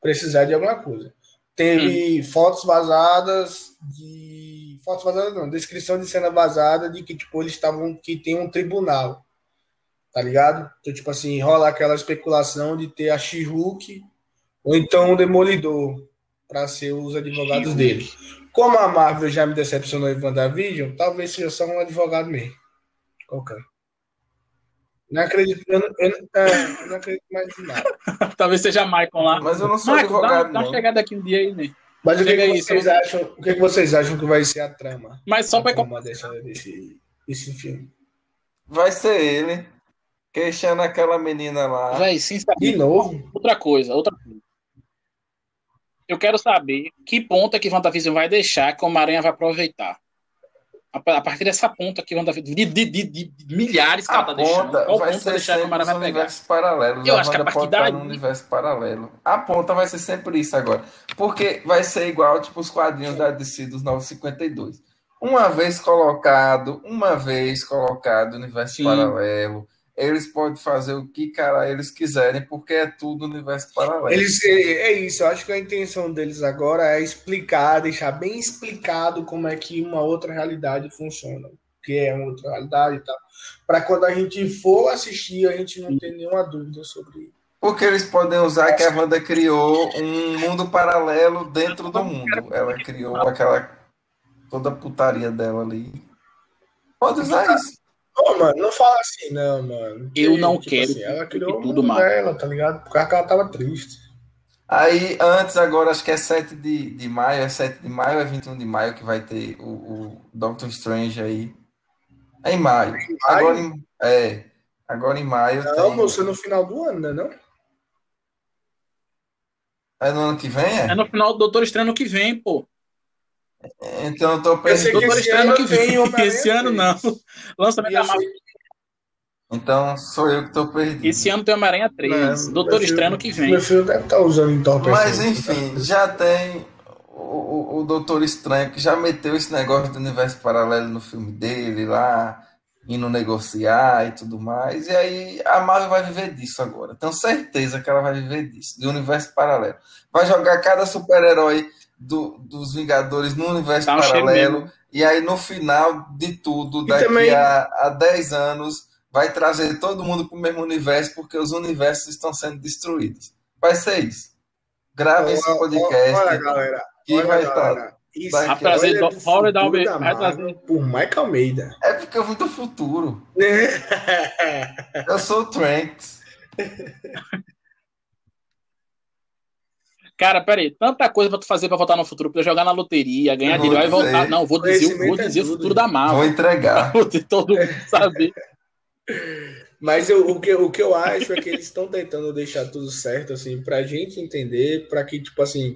precisar de alguma coisa. Teve fotos vazadas de fotos vazadas não, descrição de cena vazada de que tipo eles estavam que tem um tribunal tá ligado? Então, tipo assim, rola aquela especulação de ter a She-Hulk ou então o Demolidor para ser os advogados dele. Como a Marvel já me decepcionou em WandaVision, talvez seja só um advogado mesmo. Qualquer. Não acredito, eu não, eu não- é, eu não acredito mais em nada. Talvez seja Michael lá. Mas eu não sou Michael, dá, advogado, dá uma não. chegada aqui um dia aí, né? Mas o que, Chega que vocês acham? O que, que vocês acham que vai ser a trama? Mas só a pra trama desse, desse filme. Vai ser ele, queixando aquela menina lá. Véi, sem saber. De novo? Outra coisa, outra coisa. Eu quero saber que ponta que WandaVision vai deixar que o Homem-Aranha vai aproveitar. A partir dessa ponta que WandaVision. De, de, de, de milhares que A ela tá deixando. Qual vai ponta ser deixar que o Homem-Aranha vai pegar? paralelos. Eu a acho que a partir daí- universo paralelo. A ponta vai ser sempre isso agora. Porque vai ser igual, tipo, os quadrinhos da DC dos 952. Uma vez colocado, uma vez colocado universo Sim. paralelo, eles podem fazer o que, cara, eles quiserem, porque é tudo universo paralelo. Eles, é, é isso, eu acho que a intenção deles agora é explicar, deixar bem explicado como é que uma outra realidade funciona, que é uma outra realidade e tal, para quando a gente for assistir, a gente não ter nenhuma dúvida sobre Porque eles podem usar que a Wanda criou um mundo paralelo dentro do mundo. Ela criou aquela toda a putaria dela ali. Pode usar isso. Ô, mano, não fala assim, não, mano. Eu Que, não tipo quero assim, ela que criou tudo mal. dela, tá ligado? Por causa que ela tava triste. Aí, antes, agora, acho que é 7 de, de maio, é 7 de maio, é 21 de maio que vai ter o, o Doctor Strange aí. É em maio. Em maio? Agora em, é, agora em maio Não, tem. moço, é no final do ano, né? Não? É no ano que vem, É é? no final do Doutor Estranho que vem, pô. Então eu tô Eu que Doutor esse Estranho ano que vem. Esse ano não. 3. Lançamento da eu Marvel. Então sou eu que tô perdido. Esse ano tem Homem-Aranha 3. Não, Doutor meu filho- Estranho que vem. Meu filho deve estar usando entorpecente. Mas enfim, já tem o, o, o Doutor Estranho que já meteu esse negócio do universo paralelo no filme dele lá, indo negociar e tudo mais. E aí a Marvel vai viver disso agora. Tenho certeza que ela vai viver disso, de universo paralelo. Vai jogar cada super-herói do, dos Vingadores no universo Tá um paralelo. E aí no final de tudo, E daqui também- a, a 10 anos, vai trazer todo mundo para o mesmo universo, porque os universos estão sendo destruídos. Vai ser isso. Grave esse podcast. olha, galera. que olha, vai estar. galera. Isso vai Vai trazer olha do- da trazer- por Mike Almeida. É porque eu vim do futuro. Eu sou o Tranks. Cara, peraí, tanta coisa pra tu fazer pra voltar no futuro, pra jogar na loteria, ganhar vou dinheiro, vai dizer. voltar. Não, vou dizer, vou Conhecimento é dizer o tudo, futuro da Vou Marvel. entregar. Vou ter todo mundo saber. Mas eu- o, que, o que eu acho é que eles estão tentando deixar tudo certo, assim, pra gente entender, pra que, tipo assim,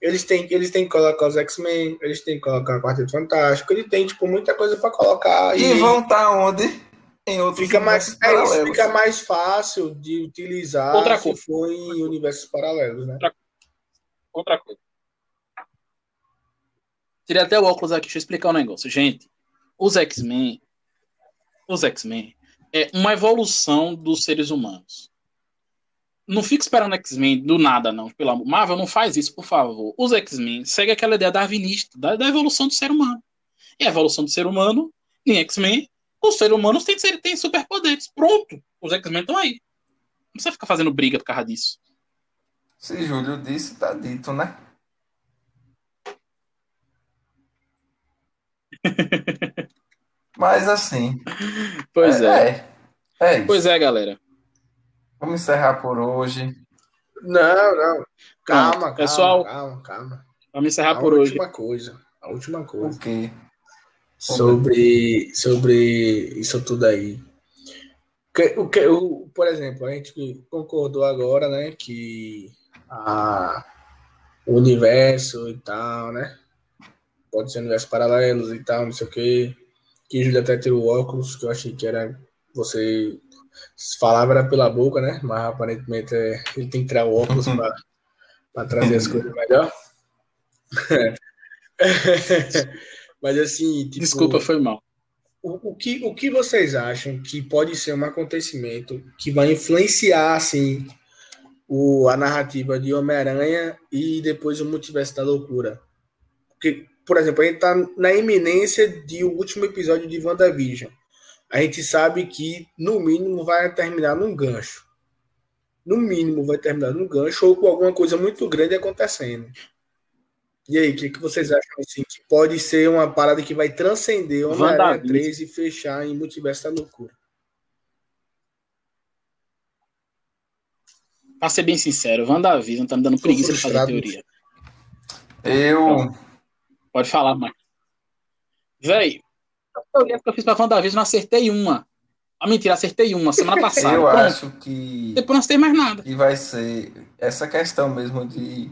eles têm, eles têm que colocar os X-Men, eles têm que colocar o Quarteto Fantástico, ele tem, tipo, muita coisa pra colocar. E vão estar onde? Em outros fica mais, é fica mais fácil de utilizar Outra se coisa. for em universos paralelos, né? Outra coisa. Tirei até o óculos aqui, deixa eu explicar um negócio. Gente, os X-Men. Os X-Men é uma evolução dos seres humanos. Não fica esperando X-Men do nada, não. Pelo amor. Marvel, não faz isso, por favor. Os X-Men seguem aquela ideia darwinista, da, da evolução do ser humano. E a evolução do ser humano, em X-Men, os seres humanos têm, têm superpoderes. Pronto. Os X-Men estão aí. Não precisa ficar fazendo briga por causa disso. Se Júlio disse, tá dito, né? Mas assim. Pois é. É, é isso. Pois é, galera. Vamos encerrar por hoje. Não, não. Calma, calma, pessoal. calma, calma. Vamos encerrar a por hoje. última coisa, a última coisa. O quê? sobre, sobre isso tudo aí. Que- O que, o, por exemplo, a gente concordou agora, né, que a, o universo e tal, né, pode ser universos paralelos e tal, não sei o que. Que Júlia até tirou o óculos, que eu achei que era você falava era pela boca, né, mas aparentemente é, ele tem que tirar o óculos para trazer as coisas melhor. Mas assim, tipo, Desculpa, foi mal. o, o, que, o que vocês acham que pode ser um acontecimento que vai influenciar assim o, a narrativa de Homem-Aranha e depois o Multiverso da Loucura? Porque, por exemplo, a gente está na iminência de o último episódio de WandaVision. A gente sabe que, no mínimo, vai terminar num gancho. No mínimo, vai terminar num gancho ou com alguma coisa muito grande acontecendo. E aí, o que, que vocês acham assim, que pode ser uma parada que vai transcender Homem-Aranha WandaVision. 3 e fechar em Multiverso da Loucura? Pra ser bem sincero, WandaVision tá me dando preguiça de fazer teoria. Eu. Pode falar, Marcos. Véi, a teoria que eu fiz pra WandaVision, não acertei uma. Ah, mentira, acertei uma semana passada. Eu Pronto. acho que. Depois não acertei mais nada. E vai ser essa questão mesmo de.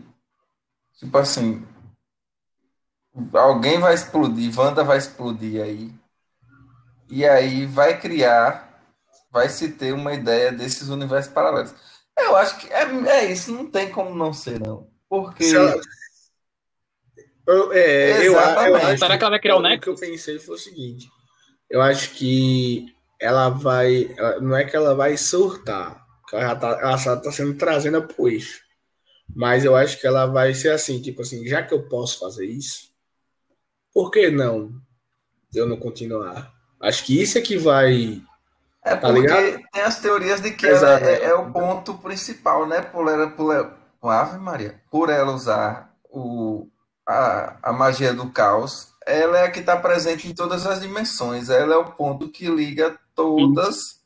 Tipo assim. Alguém vai explodir, Wanda vai explodir aí. E aí vai criar. Vai se ter uma ideia desses universos paralelos. Eu acho que é, é isso, não tem como não ser, não. Porque. Se ela- Eu, é, eu, eu acho Será que ela vai criar o O Nexus? que eu pensei foi o seguinte: eu acho que ela vai. ela- não é que ela vai surtar, ela já tá, ela só tá sendo trazida pro eixo. Mas eu acho que ela vai ser assim, tipo assim, já que eu posso fazer isso, por que não eu não continuar? Acho que isso é que vai. É Tá porque ligado? tem as teorias de que ela Exato. é, é o ponto principal, né? Por ela, por ela, Ave Maria, por ela usar o, a, a magia do caos, ela é a que está presente em todas as dimensões. Ela é o ponto que liga todas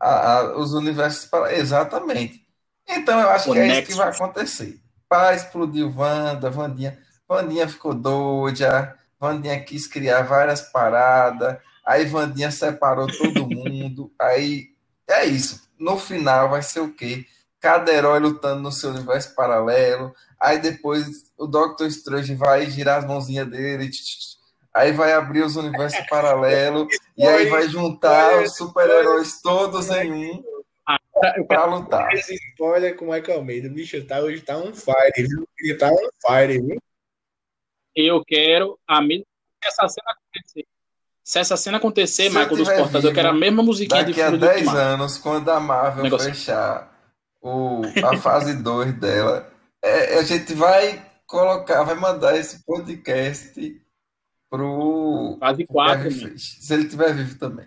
a- a- os universos para. Exatamente. Então eu acho o que é isso que vai acontecer. Pá, explodiu Wanda, Vandinha, Vandinha ficou doida, Vandinha quis criar várias paradas, aí Vandinha separou todo mundo, aí é isso. No final vai ser o quê? Cada herói lutando no seu universo paralelo, aí depois o Doctor Strange vai girar as mãozinhas dele, aí vai abrir os universos paralelos, e aí vai juntar os super-heróis todos em um pra lutar. Esse spoiler com o Michael Almeida, bicho, tá, hoje tá um fire, viu? Ele tá um fire, viu? Eu quero a mesma essa cena acontecer. Se essa cena acontecer, Se Michael dos Portas, eu quero a mesma musiquinha daqui de Daqui a 10 anos, quando a Marvel Negócio. fechar o, a fase 2 dela, é, a gente vai colocar, vai mandar esse podcast pro. Fase 4. Se ele estiver vivo também.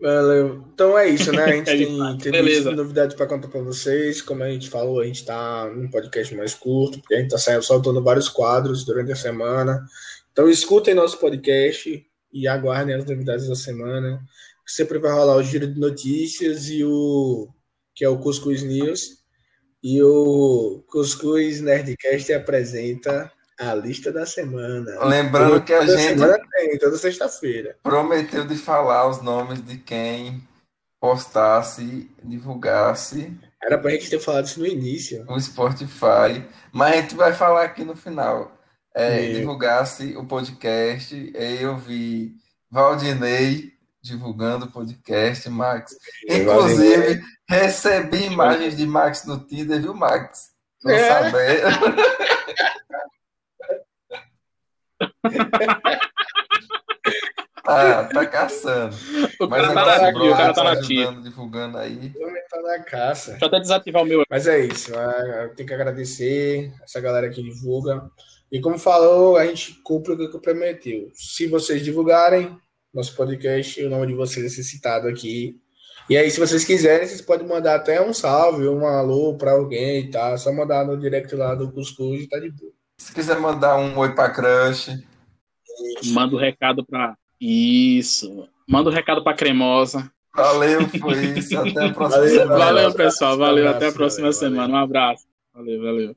Valeu. Então é isso, né? A gente tem, tem novidades para contar para vocês. Como a gente falou, a gente está num podcast mais curto, porque a gente está soltando vários quadros durante a semana. Então escutem nosso podcast e aguardem as novidades da semana. Sempre vai rolar o giro de notícias e o que é o Cuscuz News. E o Cuscuz Nerdcast apresenta a lista da semana. Lembrando toda, que a gente. Semana tem, toda sexta-feira. Prometeu de falar os nomes de quem postasse, divulgasse. Era pra gente ter falado isso no início. O Spotify. Mas a gente vai falar aqui no final. É, divulgasse o podcast. Eu vi Valdinei divulgando o podcast, Max. Inclusive, recebi imagens de Max no Tinder, viu, Max? Tô é. sabendo. ah, tá caçando. O Mas cara tá aqui, o cara tá, tá ajudando, divulgando aí. Tá na caça. Deixa eu até desativar o meu. Mas é isso. É, eu tenho que agradecer essa galera que divulga. E como falou, a gente cumpre o que prometeu. Se vocês divulgarem nosso podcast, o nome de vocês vai ser citado aqui. E aí, se vocês quiserem, vocês podem mandar até um salve, um alô para alguém, tá? Só mandar no direct lá do Cuscuz e tá de boa. Se quiser mandar um oi pra crush. Manda o um recado pra. Isso. Manda o um recado pra cremosa. Valeu, foi isso. Até a próxima valeu, semana. Valeu, pessoal. Valeu. até a próxima semana. Um abraço. Valeu, valeu.